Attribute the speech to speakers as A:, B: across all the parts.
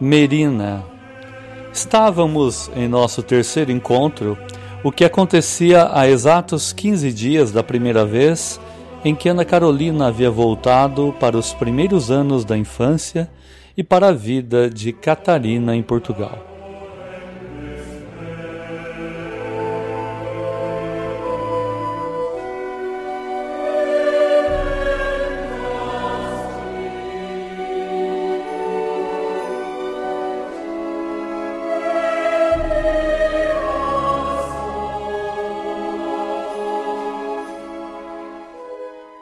A: Merina. Estávamos em nosso terceiro encontro, o que acontecia há exatos 15 dias da primeira vez em que Ana Carolina havia voltado para os primeiros anos da infância e para a vida de Catarina em Portugal.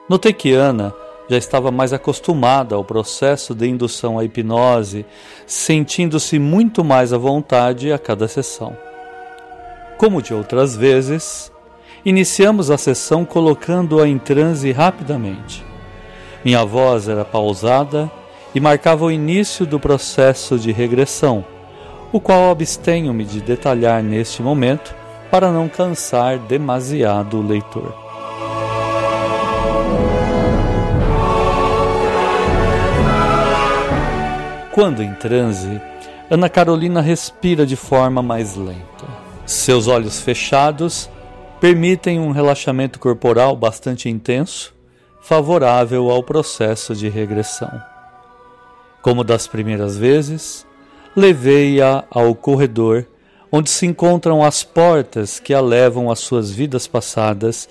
A: Notei que Ana já estava mais acostumada ao processo de indução à hipnose, sentindo-se muito mais à vontade a cada sessão. Como de outras vezes, iniciamos a sessão colocando-a em transe rapidamente. Minha voz era pausada e marcava o início do processo de regressão, o qual abstenho-me de detalhar neste momento para não cansar demasiado o leitor. Quando em transe, Ana Carolina respira de forma mais lenta. Seus olhos fechados permitem um relaxamento corporal bastante intenso, favorável ao processo de regressão. Como das primeiras vezes, levei-a ao corredor onde se encontram as portas que a levam às suas vidas passadas,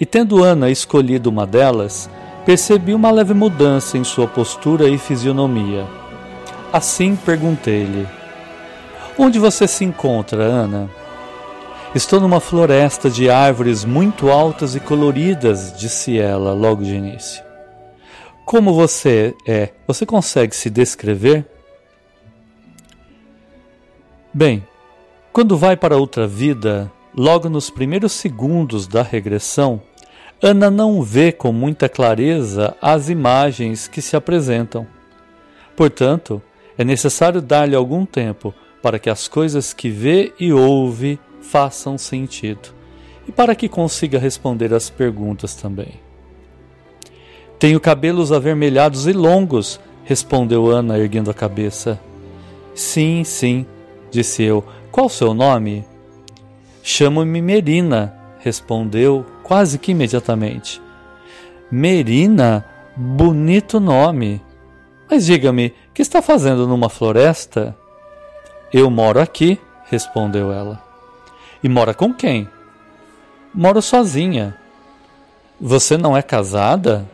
A: e tendo Ana escolhido uma delas, percebi uma leve mudança em sua postura e fisionomia Assim perguntei-lhe: Onde você se encontra, Ana? Estou numa floresta de árvores muito altas e coloridas, disse ela logo de início. Como você é? Você consegue se descrever? Bem, quando vai para outra vida, logo nos primeiros segundos da regressão, Ana não vê com muita clareza as imagens que se apresentam. Portanto, é necessário dar-lhe algum tempo para que as coisas que vê e ouve façam sentido e para que consiga responder as perguntas também. Tenho cabelos avermelhados e longos, respondeu Ana, erguendo a cabeça. Sim, sim, disse eu. Qual o seu nome? Chamo-me Merina, respondeu quase que imediatamente. Merina? Bonito nome. Mas diga-me, que está fazendo numa floresta? Eu moro aqui, respondeu ela. E mora com quem? Moro sozinha. Você não é casada?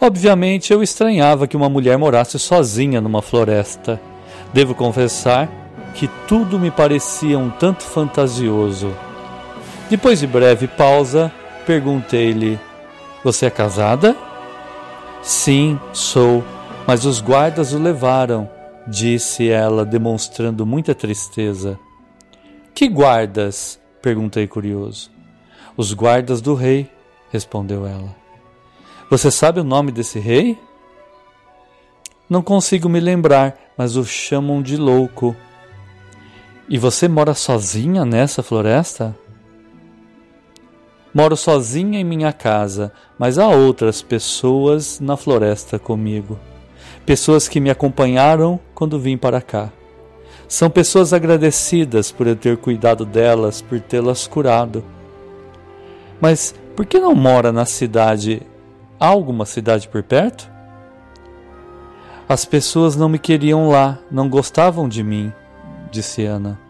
A: Obviamente eu estranhava que uma mulher morasse sozinha numa floresta. Devo confessar que tudo me parecia um tanto fantasioso. Depois de breve pausa, perguntei-lhe: Você é casada? Sim, sou mas os guardas o levaram, disse ela, demonstrando muita tristeza. Que guardas? perguntei curioso. Os guardas do rei, respondeu ela. Você sabe o nome desse rei? Não consigo me lembrar, mas o chamam de louco. E você mora sozinha nessa floresta? Moro sozinha em minha casa, mas há outras pessoas na floresta comigo pessoas que me acompanharam quando vim para cá. São pessoas agradecidas por eu ter cuidado delas, por tê-las curado. Mas por que não mora na cidade? Há alguma cidade por perto? As pessoas não me queriam lá, não gostavam de mim, disse Ana.